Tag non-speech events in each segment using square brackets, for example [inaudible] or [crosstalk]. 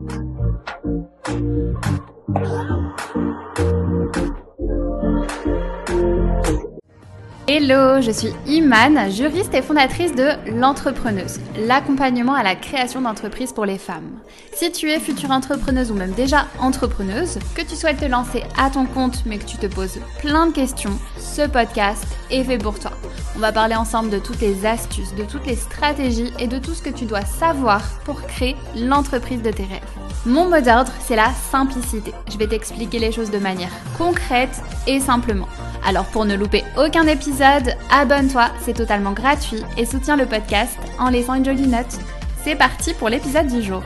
Hello, je suis Imane, juriste et fondatrice de L'entrepreneuse, l'accompagnement à la création d'entreprises pour les femmes. Si tu es future entrepreneuse ou même déjà entrepreneuse, que tu souhaites te lancer à ton compte mais que tu te poses plein de questions, ce podcast est fait pour toi. On va parler ensemble de toutes les astuces, de toutes les stratégies et de tout ce que tu dois savoir pour créer l'entreprise de tes rêves. Mon mot d'ordre, c'est la simplicité. Je vais t'expliquer les choses de manière concrète et simplement. Alors pour ne louper aucun épisode, abonne-toi, c'est totalement gratuit et soutiens le podcast en laissant une jolie note. C'est parti pour l'épisode du jour.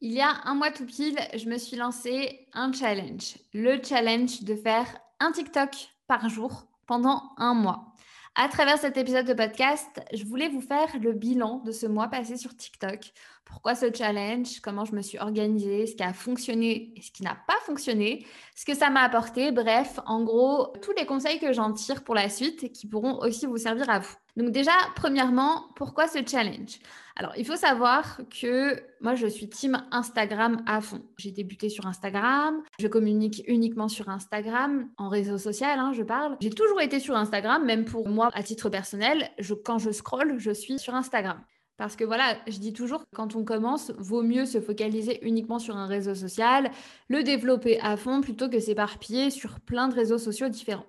Il y a un mois tout pile, je me suis lancé un challenge. Le challenge de faire un TikTok par jour pendant un mois. À travers cet épisode de podcast, je voulais vous faire le bilan de ce mois passé sur TikTok. Pourquoi ce challenge Comment je me suis organisée Ce qui a fonctionné et ce qui n'a pas fonctionné Ce que ça m'a apporté Bref, en gros, tous les conseils que j'en tire pour la suite qui pourront aussi vous servir à vous. Donc déjà, premièrement, pourquoi ce challenge? Alors, il faut savoir que moi, je suis team Instagram à fond. J'ai débuté sur Instagram, je communique uniquement sur Instagram, en réseau social, hein, je parle. J'ai toujours été sur Instagram, même pour moi, à titre personnel, quand je scroll, je suis sur Instagram. Parce que voilà, je dis toujours, quand on commence, vaut mieux se focaliser uniquement sur un réseau social, le développer à fond plutôt que s'éparpiller sur plein de réseaux sociaux différents.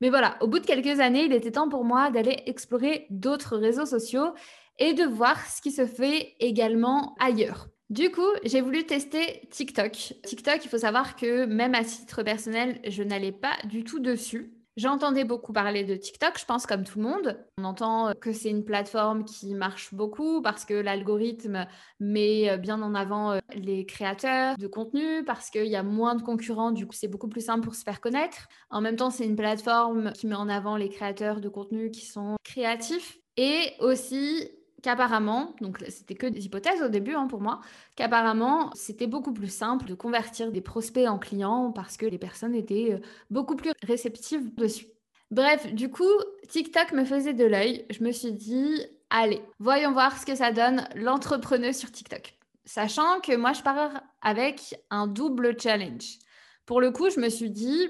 Mais voilà, au bout de quelques années, il était temps pour moi d'aller explorer d'autres réseaux sociaux et de voir ce qui se fait également ailleurs. Du coup, j'ai voulu tester TikTok. TikTok, il faut savoir que même à titre personnel, je n'allais pas du tout dessus. J'entendais beaucoup parler de TikTok, je pense comme tout le monde. On entend que c'est une plateforme qui marche beaucoup parce que l'algorithme met bien en avant euh, les créateurs de contenu, parce qu'il y a moins de concurrents, du coup c'est beaucoup plus simple pour se faire connaître. En même temps, c'est une plateforme qui met en avant les créateurs de contenu qui sont créatifs et aussi qu'apparemment, donc c'était que des hypothèses au début hein, pour moi, qu'apparemment c'était beaucoup plus simple de convertir des prospects en clients parce que les personnes étaient euh, beaucoup plus réceptives dessus. Bref, du coup, TikTok me faisait de l'œil. Je me suis dit, allez, voyons voir ce que ça donne l'entrepreneuse sur TikTok. Sachant que moi, je pars avec un double challenge. Pour le coup, je me suis dit,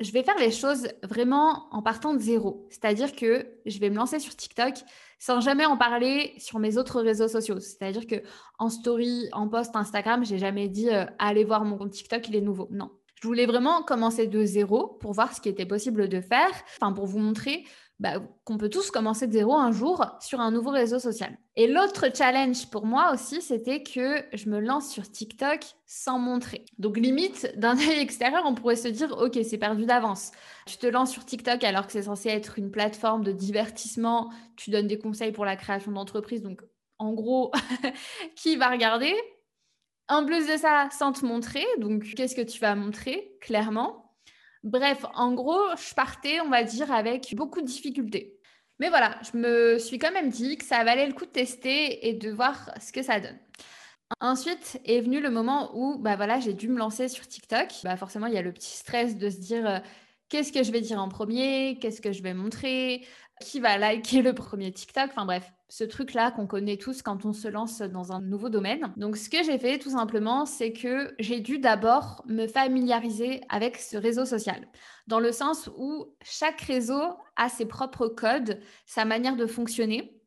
je vais faire les choses vraiment en partant de zéro. C'est-à-dire que je vais me lancer sur TikTok sans jamais en parler sur mes autres réseaux sociaux. C'est-à-dire que en story, en post Instagram, j'ai jamais dit euh, allez voir mon compte TikTok, il est nouveau. Non. Je voulais vraiment commencer de zéro pour voir ce qui était possible de faire, enfin pour vous montrer bah, qu'on peut tous commencer de zéro un jour sur un nouveau réseau social. Et l'autre challenge pour moi aussi, c'était que je me lance sur TikTok sans montrer. Donc limite, d'un [laughs] œil extérieur, on pourrait se dire, ok, c'est perdu d'avance. Tu te lances sur TikTok alors que c'est censé être une plateforme de divertissement, tu donnes des conseils pour la création d'entreprise, donc en gros, [laughs] qui va regarder? En plus de ça, sans te montrer, donc qu'est-ce que tu vas montrer clairement? Bref, en gros, je partais, on va dire, avec beaucoup de difficultés. Mais voilà, je me suis quand même dit que ça valait le coup de tester et de voir ce que ça donne. Ensuite est venu le moment où bah voilà, j'ai dû me lancer sur TikTok. Bah forcément, il y a le petit stress de se dire euh, qu'est-ce que je vais dire en premier, qu'est-ce que je vais montrer, qui va liker le premier TikTok. Enfin bref, ce truc-là qu'on connaît tous quand on se lance dans un nouveau domaine. Donc, ce que j'ai fait tout simplement, c'est que j'ai dû d'abord me familiariser avec ce réseau social, dans le sens où chaque réseau a ses propres codes, sa manière de fonctionner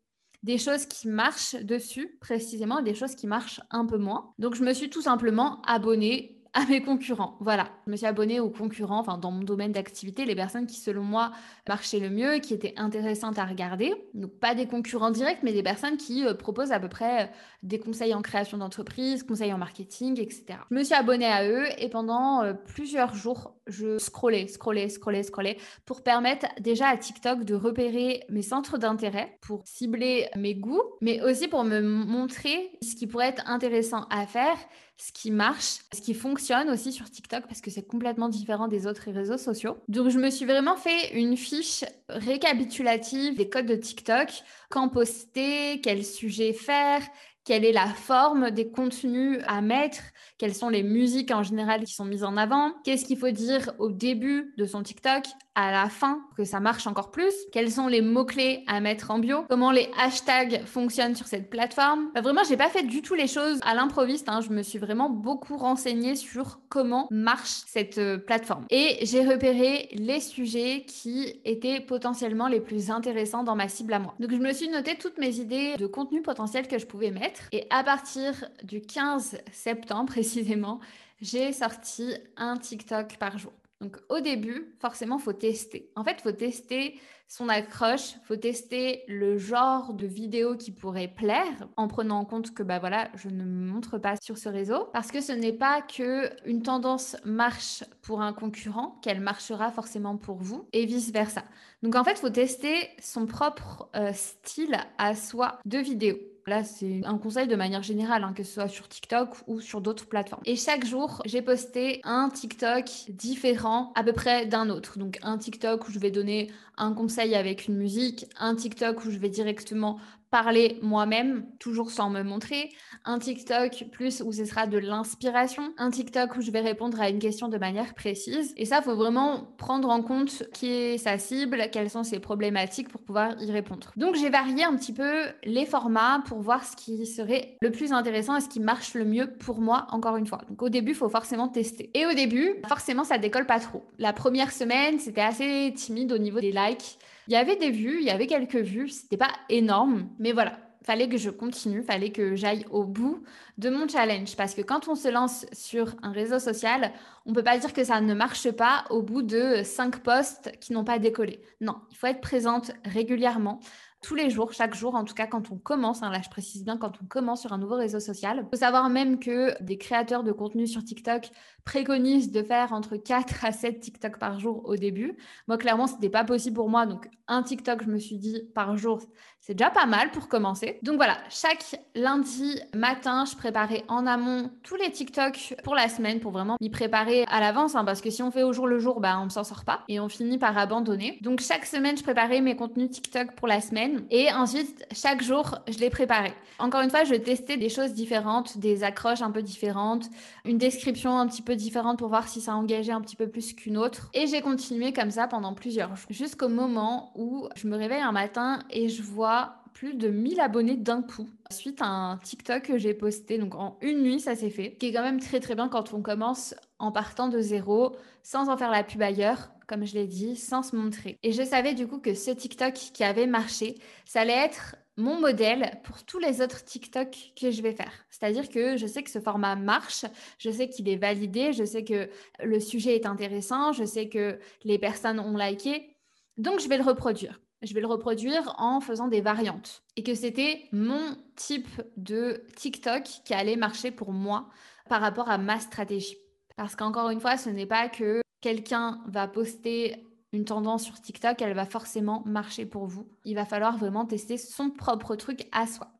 des choses qui marchent dessus précisément, des choses qui marchent un peu moins. Donc je me suis tout simplement abonnée à mes concurrents. Voilà, je me suis abonnée aux concurrents, enfin dans mon domaine d'activité, les personnes qui selon moi marchaient le mieux, qui étaient intéressantes à regarder. Donc pas des concurrents directs, mais des personnes qui euh, proposent à peu près euh, des conseils en création d'entreprise, conseils en marketing, etc. Je me suis abonnée à eux et pendant euh, plusieurs jours, je scrollais, scrollais, scrollais, scrollais pour permettre déjà à TikTok de repérer mes centres d'intérêt, pour cibler mes goûts, mais aussi pour me montrer ce qui pourrait être intéressant à faire ce qui marche, ce qui fonctionne aussi sur TikTok parce que c'est complètement différent des autres réseaux sociaux. Donc je me suis vraiment fait une fiche récapitulative des codes de TikTok, quand poster, quel sujet faire, quelle est la forme des contenus à mettre, quelles sont les musiques en général qui sont mises en avant, qu'est-ce qu'il faut dire au début de son TikTok, à la fin que ça marche encore plus, quels sont les mots-clés à mettre en bio, comment les hashtags fonctionnent sur cette plateforme? Bah, vraiment, j'ai pas fait du tout les choses à l'improviste. Hein. Je me suis vraiment beaucoup renseignée sur comment marche cette euh, plateforme. Et j'ai repéré les sujets qui étaient potentiellement les plus intéressants dans ma cible à moi. Donc je me suis noté toutes mes idées de contenu potentiel que je pouvais mettre. Et à partir du 15 septembre [laughs] précisément, j'ai sorti un TikTok par jour. Donc au début, forcément, faut tester. En fait, faut tester son accroche, faut tester le genre de vidéo qui pourrait plaire en prenant en compte que bah voilà, je ne me montre pas sur ce réseau parce que ce n'est pas que une tendance marche pour un concurrent qu'elle marchera forcément pour vous et vice versa. Donc en fait, faut tester son propre euh, style à soi de vidéo. Là, c'est un conseil de manière générale, hein, que ce soit sur TikTok ou sur d'autres plateformes. Et chaque jour, j'ai posté un TikTok différent à peu près d'un autre. Donc un TikTok où je vais donner un conseil avec une musique, un TikTok où je vais directement parler moi-même, toujours sans me montrer, un TikTok plus où ce sera de l'inspiration, un TikTok où je vais répondre à une question de manière précise. Et ça, faut vraiment prendre en compte qui est sa cible, quelles sont ses problématiques pour pouvoir y répondre. Donc j'ai varié un petit peu les formats pour voir ce qui serait le plus intéressant et ce qui marche le mieux pour moi, encore une fois. Donc au début, il faut forcément tester. Et au début, forcément, ça décolle pas trop. La première semaine, c'était assez timide au niveau des likes. Il y avait des vues, il y avait quelques vues, c'était pas énorme, mais voilà, fallait que je continue, fallait que j'aille au bout de mon challenge. Parce que quand on se lance sur un réseau social, on peut pas dire que ça ne marche pas au bout de cinq posts qui n'ont pas décollé. Non, il faut être présente régulièrement tous les jours, chaque jour, en tout cas quand on commence, hein, là je précise bien quand on commence sur un nouveau réseau social. Il faut savoir même que des créateurs de contenu sur TikTok préconisent de faire entre 4 à 7 TikTok par jour au début. Moi, clairement, ce n'était pas possible pour moi. Donc, un TikTok, je me suis dit, par jour, c'est déjà pas mal pour commencer. Donc voilà, chaque lundi matin, je préparais en amont tous les TikTok pour la semaine pour vraiment m'y préparer à l'avance. Hein, parce que si on fait au jour le jour, bah, on ne s'en sort pas et on finit par abandonner. Donc, chaque semaine, je préparais mes contenus TikTok pour la semaine et ensuite, chaque jour, je les préparais. Encore une fois, je testais des choses différentes, des accroches un peu différentes, une description un petit peu différente pour voir si ça engageait un petit peu plus qu'une autre. Et j'ai continué comme ça pendant plusieurs jours, jusqu'au moment où je me réveille un matin et je vois plus de 1000 abonnés d'un coup suite à un TikTok que j'ai posté. Donc en une nuit, ça s'est fait. Qui est quand même très très bien quand on commence en partant de zéro, sans en faire la pub ailleurs, comme je l'ai dit, sans se montrer. Et je savais du coup que ce TikTok qui avait marché, ça allait être mon modèle pour tous les autres TikTok que je vais faire. C'est-à-dire que je sais que ce format marche, je sais qu'il est validé, je sais que le sujet est intéressant, je sais que les personnes ont liké, donc je vais le reproduire je vais le reproduire en faisant des variantes. Et que c'était mon type de TikTok qui allait marcher pour moi par rapport à ma stratégie. Parce qu'encore une fois, ce n'est pas que quelqu'un va poster une tendance sur TikTok, elle va forcément marcher pour vous. Il va falloir vraiment tester son propre truc à soi.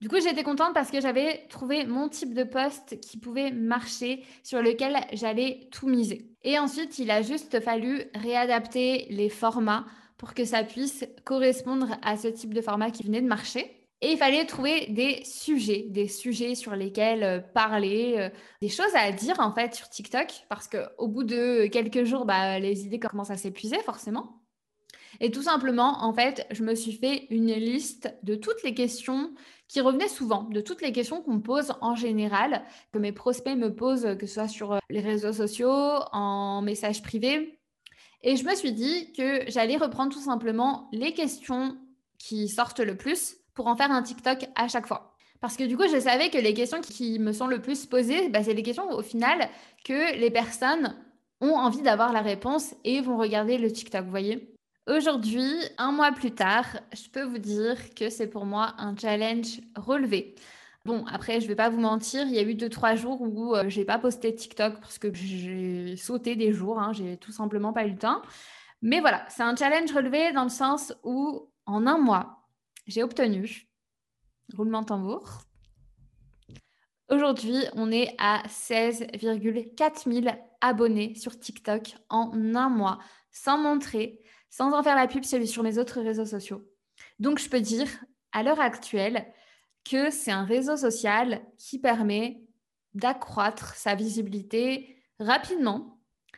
Du coup, j'étais contente parce que j'avais trouvé mon type de poste qui pouvait marcher, sur lequel j'allais tout miser. Et ensuite, il a juste fallu réadapter les formats pour que ça puisse correspondre à ce type de format qui venait de marcher. Et il fallait trouver des sujets, des sujets sur lesquels euh, parler, euh, des choses à dire en fait sur TikTok, parce qu'au bout de quelques jours, bah, les idées commencent à s'épuiser forcément. Et tout simplement, en fait, je me suis fait une liste de toutes les questions qui revenaient souvent, de toutes les questions qu'on pose en général, que mes prospects me posent, que ce soit sur euh, les réseaux sociaux, en message privé, et je me suis dit que j'allais reprendre tout simplement les questions qui sortent le plus pour en faire un TikTok à chaque fois. Parce que du coup, je savais que les questions qui me sont le plus posées, bah, c'est les questions au final que les personnes ont envie d'avoir la réponse et vont regarder le TikTok, vous voyez Aujourd'hui, un mois plus tard, je peux vous dire que c'est pour moi un challenge relevé. Bon, après, je vais pas vous mentir, il y a eu deux, trois jours où euh, j'ai pas posté TikTok parce que j'ai sauté des jours, hein, j'ai tout simplement pas eu le temps. Mais voilà, c'est un challenge relevé dans le sens où en un mois, j'ai obtenu, roulement tambour, aujourd'hui, on est à 16,4 000 abonnés sur TikTok en un mois, sans montrer, sans en faire la pub sur mes autres réseaux sociaux. Donc, je peux dire, à l'heure actuelle, que c'est un réseau social qui permet d'accroître sa visibilité rapidement,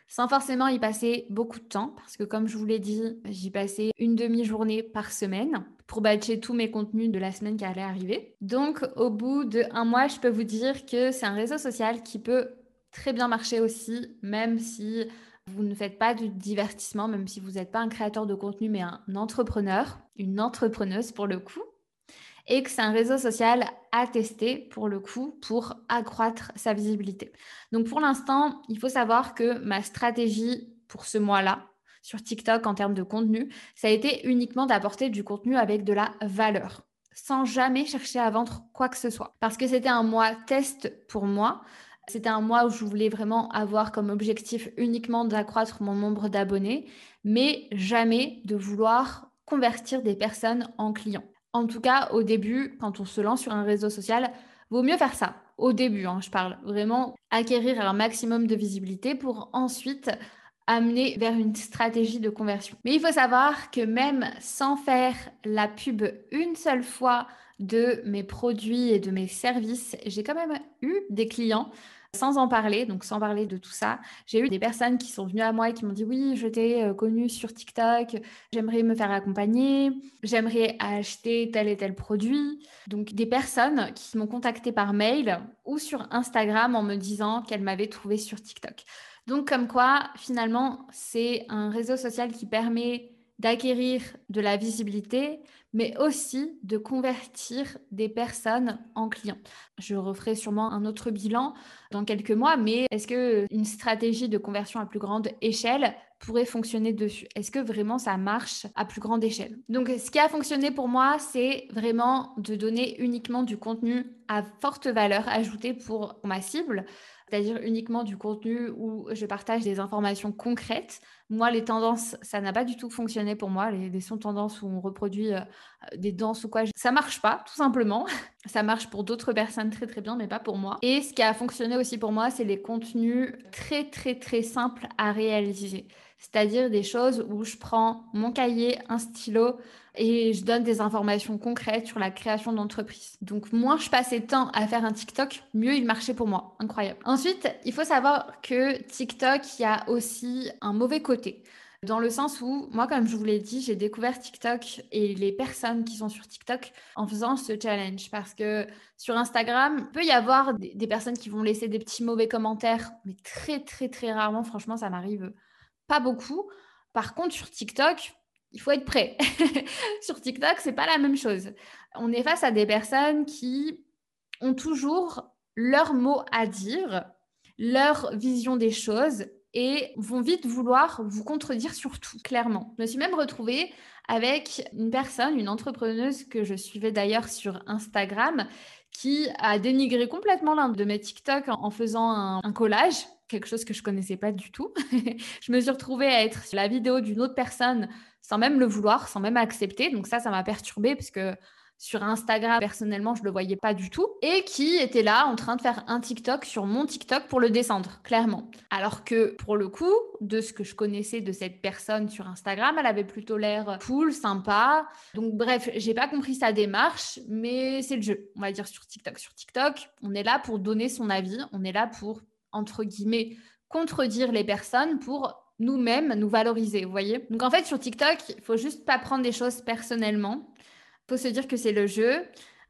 sans forcément y passer beaucoup de temps, parce que comme je vous l'ai dit, j'y passais une demi-journée par semaine pour batcher tous mes contenus de la semaine qui allait arriver. Donc, au bout d'un mois, je peux vous dire que c'est un réseau social qui peut très bien marcher aussi, même si vous ne faites pas de divertissement, même si vous n'êtes pas un créateur de contenu, mais un entrepreneur, une entrepreneuse pour le coup et que c'est un réseau social à tester pour le coup pour accroître sa visibilité. Donc pour l'instant, il faut savoir que ma stratégie pour ce mois-là sur TikTok en termes de contenu, ça a été uniquement d'apporter du contenu avec de la valeur sans jamais chercher à vendre quoi que ce soit. Parce que c'était un mois test pour moi. C'était un mois où je voulais vraiment avoir comme objectif uniquement d'accroître mon nombre d'abonnés, mais jamais de vouloir convertir des personnes en clients. En tout cas, au début, quand on se lance sur un réseau social, vaut mieux faire ça. Au début, hein, je parle vraiment acquérir un maximum de visibilité pour ensuite amener vers une stratégie de conversion. Mais il faut savoir que même sans faire la pub une seule fois de mes produits et de mes services, j'ai quand même eu des clients sans en parler, donc sans parler de tout ça, j'ai eu des personnes qui sont venues à moi et qui m'ont dit oui, je t'ai euh, connue sur TikTok, j'aimerais me faire accompagner, j'aimerais acheter tel et tel produit. Donc des personnes qui m'ont contacté par mail ou sur Instagram en me disant qu'elles m'avaient trouvé sur TikTok. Donc comme quoi, finalement, c'est un réseau social qui permet d'acquérir de la visibilité, mais aussi de convertir des personnes en clients. Je referai sûrement un autre bilan dans quelques mois, mais est-ce que une stratégie de conversion à plus grande échelle pourrait fonctionner dessus? Est-ce que vraiment ça marche à plus grande échelle? Donc ce qui a fonctionné pour moi, c'est vraiment de donner uniquement du contenu à forte valeur ajoutée pour ma cible c'est-à-dire uniquement du contenu où je partage des informations concrètes. Moi, les tendances, ça n'a pas du tout fonctionné pour moi. Les, les sons tendances où on reproduit euh, des danses ou quoi, ça marche pas, tout simplement. [laughs] ça marche pour d'autres personnes très très bien, mais pas pour moi. Et ce qui a fonctionné aussi pour moi, c'est les contenus très très très simples à réaliser c'est-à-dire des choses où je prends mon cahier, un stylo et je donne des informations concrètes sur la création d'entreprise. Donc moins je passais de temps à faire un TikTok, mieux il marchait pour moi. Incroyable. Ensuite, il faut savoir que TikTok, il y a aussi un mauvais côté. Dans le sens où, moi, comme je vous l'ai dit, j'ai découvert TikTok et les personnes qui sont sur TikTok en faisant ce challenge. Parce que sur Instagram, il peut y avoir des, personnes qui vont laisser des petits mauvais commentaires, mais très, très, très rarement, franchement, ça m'arrive pas beaucoup. Par contre, sur TikTok, il faut être prêt. [laughs] sur TikTok, c'est pas la même chose. On est face à des personnes qui ont toujours leur mot à dire, leur vision des choses et vont vite vouloir vous contredire sur tout, clairement. Je me suis même retrouvée avec une personne, une entrepreneuse que je suivais d'ailleurs sur Instagram, qui a dénigré complètement l'un de mes TikTok en, faisant un collage quelque chose que je connaissais pas du tout. [laughs] je me suis retrouvée à être sur la vidéo d'une autre personne sans même le vouloir, sans même accepter. Donc ça, ça m'a perturbée parce que sur Instagram, personnellement, je le voyais pas du tout. Et qui était là en train de faire un TikTok sur mon TikTok pour le descendre, clairement. Alors que pour le coup, de ce que je connaissais de cette personne sur Instagram, elle avait plutôt l'air cool, sympa. Donc bref, j'ai pas compris sa démarche, mais c'est le jeu, on va dire sur TikTok. Sur TikTok, on est là pour donner son avis, on est là pour entre guillemets, contredire les personnes pour nous-mêmes nous valoriser, vous voyez? Donc en fait, sur TikTok, il faut juste pas prendre des choses personnellement. Il faut se dire que c'est le jeu.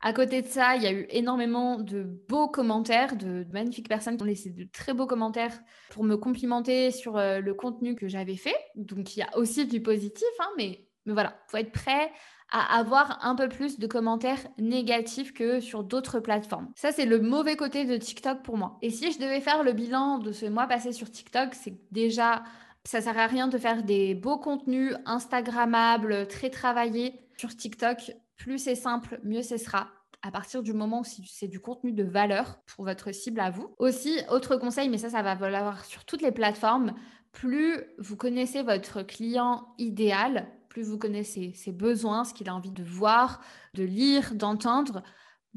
À côté de ça, il y a eu énormément de beaux commentaires, de, magnifiques personnes qui ont laissé de très beaux commentaires pour me complimenter sur euh, le contenu que j'avais fait. Donc il y a aussi du positif, hein, mais, mais voilà, il faut être prêt à avoir un peu plus de commentaires négatifs que sur d'autres plateformes. Ça, c'est le mauvais côté de TikTok pour moi. Et si je devais faire le bilan de ce mois passé sur TikTok, c'est déjà, ça sert à rien de faire des beaux contenus Instagrammables, très travaillés sur TikTok. Plus c'est simple, mieux ce sera à partir du moment où c'est du contenu de valeur pour votre cible à vous. Aussi, autre conseil, mais ça, ça va valoir sur toutes les plateformes, plus vous connaissez votre client idéal, plus vous connaissez ses besoins, ce qu'il a envie de voir, de lire, d'entendre,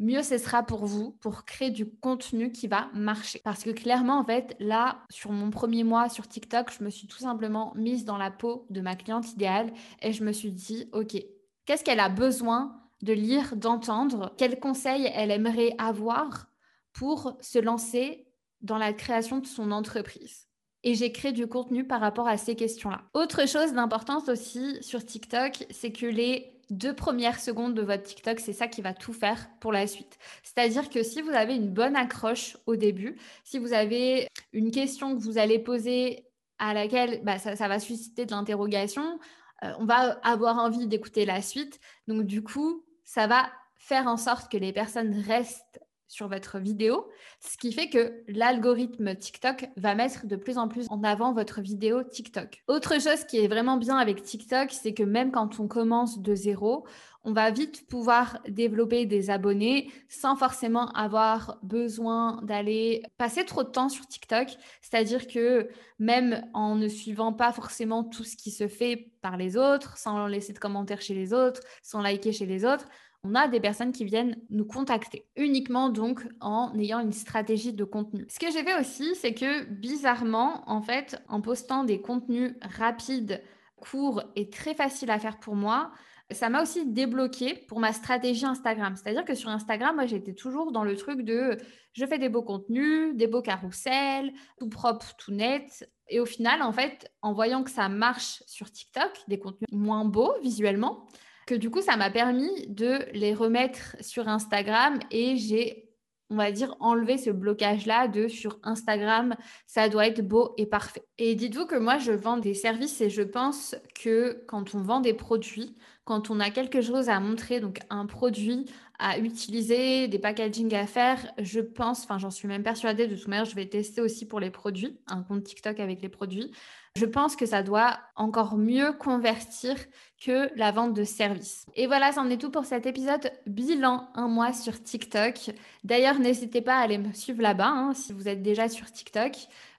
mieux ce sera pour vous pour créer du contenu qui va marcher. Parce que clairement, en fait, là, sur mon premier mois sur TikTok, je me suis tout simplement mise dans la peau de ma cliente idéale et je me suis dit, OK, qu'est-ce qu'elle a besoin de lire, d'entendre? Quels conseils elle aimerait avoir pour se lancer dans la création de son entreprise? Et j'ai créé du contenu par rapport à ces questions-là. Autre chose d'importance aussi sur TikTok, c'est que les deux premières secondes de votre TikTok, c'est ça qui va tout faire pour la suite. C'est-à-dire que si vous avez une bonne accroche au début, si vous avez une question que vous allez poser à laquelle bah, ça, va susciter de l'interrogation, euh, on va avoir envie d'écouter la suite. Donc du coup, ça va faire en sorte que les personnes restent sur votre vidéo, ce qui fait que l'algorithme TikTok va mettre de plus en plus en avant votre vidéo TikTok. Autre chose qui est vraiment bien avec TikTok, c'est que même quand on commence de zéro, on va vite pouvoir développer des abonnés sans forcément avoir besoin d'aller passer trop de temps sur TikTok. C'est-à-dire que même en ne suivant pas forcément tout ce qui se fait par les autres, sans laisser de commentaires chez les autres, sans liker chez les autres, on a des personnes qui viennent nous contacter, uniquement donc en ayant une stratégie de contenu. Ce que j'ai fait aussi, c'est que bizarrement, en fait, en postant des contenus rapides, courts et très faciles à faire pour moi, ça m'a aussi débloqué pour ma stratégie Instagram. C'est-à-dire que sur Instagram, moi, j'étais toujours dans le truc de je fais des beaux contenus, des beaux carousels, tout propre, tout net. Et au final, en fait, en voyant que ça marche sur TikTok, des contenus moins beaux visuellement, que du coup, ça m'a permis de les remettre sur Instagram et j'ai, on va dire, enlevé ce blocage-là de sur Instagram, ça doit être beau et parfait. Et dites-vous que moi, je vends des services et je pense que quand on vend des produits, quand on a quelque chose à montrer, donc un produit à utiliser, des packaging à faire, je pense, enfin j'en suis même persuadée, de toute manière, je vais tester aussi pour les produits, un compte TikTok avec les produits. Je pense que ça doit encore mieux convertir que la vente de services. Et voilà, c'en est tout pour cet épisode bilan un mois sur TikTok. D'ailleurs, n'hésitez pas à aller me suivre là-bas hein, si vous êtes déjà sur TikTok.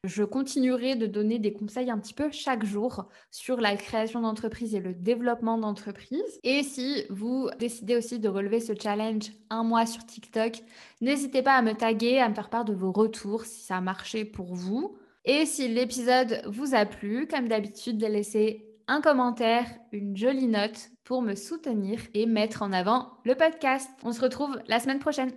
Je continuerai de donner des conseils un petit peu chaque jour sur la création d'entreprise et le développement d'entreprise. Et si vous décidez aussi de relever ce challenge un mois sur TikTok, n'hésitez pas à me taguer, à me faire part de vos retours si ça a marché pour vous. Et si l'épisode vous a plu, comme d'habitude, laissez un commentaire, une jolie note pour me soutenir et mettre en avant le podcast. On se retrouve la semaine prochaine.